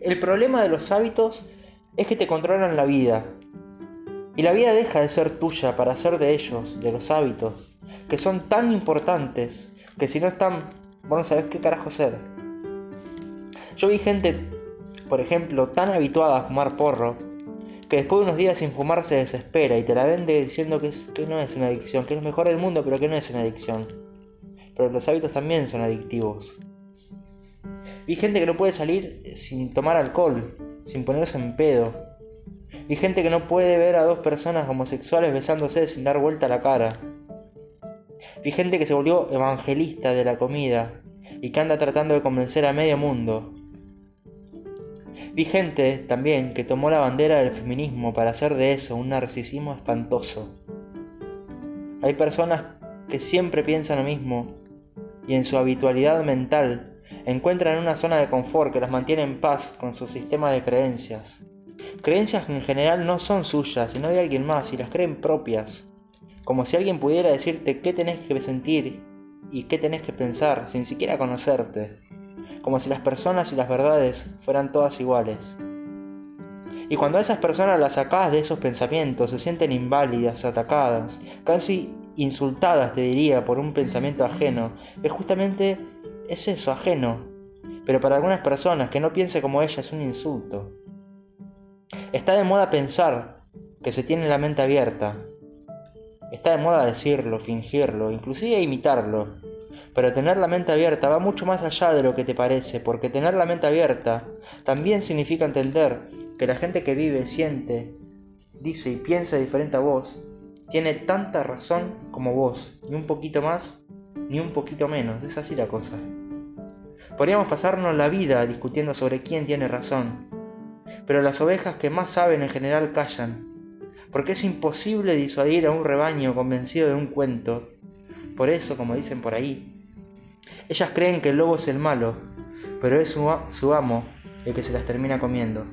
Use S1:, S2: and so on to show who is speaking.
S1: El problema de los hábitos es que te controlan la vida. Y la vida deja de ser tuya para ser de ellos, de los hábitos, que son tan importantes que si no están, bueno, ¿sabes qué carajo ser? Yo vi gente, por ejemplo, tan habituada a fumar porro, que después de unos días sin fumar se desespera y te la vende diciendo que, que no es una adicción, que es lo mejor del mundo, pero que no es una adicción. Pero los hábitos también son adictivos. Vi gente que no puede salir sin tomar alcohol, sin ponerse en pedo. Vi gente que no puede ver a dos personas homosexuales besándose sin dar vuelta la cara. Vi gente que se volvió evangelista de la comida y que anda tratando de convencer a medio mundo. Vi gente también que tomó la bandera del feminismo para hacer de eso un narcisismo espantoso. Hay personas que siempre piensan lo mismo y en su habitualidad mental encuentran una zona de confort que las mantiene en paz con su sistema de creencias. Creencias que en general no son suyas, sino de alguien más, y las creen propias. Como si alguien pudiera decirte qué tenés que sentir y qué tenés que pensar sin siquiera conocerte. Como si las personas y las verdades fueran todas iguales. Y cuando a esas personas las sacás de esos pensamientos, se sienten inválidas, atacadas, casi insultadas, te diría, por un pensamiento ajeno, es justamente es eso, ajeno. Pero para algunas personas que no piense como ella es un insulto. Está de moda pensar que se tiene la mente abierta. Está de moda decirlo, fingirlo, inclusive imitarlo. Pero tener la mente abierta va mucho más allá de lo que te parece, porque tener la mente abierta también significa entender que la gente que vive, siente, dice y piensa diferente a vos, tiene tanta razón como vos, ni un poquito más, ni un poquito menos, es así la cosa. Podríamos pasarnos la vida discutiendo sobre quién tiene razón, pero las ovejas que más saben en general callan, porque es imposible disuadir a un rebaño convencido de un cuento. Por eso, como dicen por ahí, ellas creen que el lobo es el malo, pero es su, amo el que se las termina comiendo.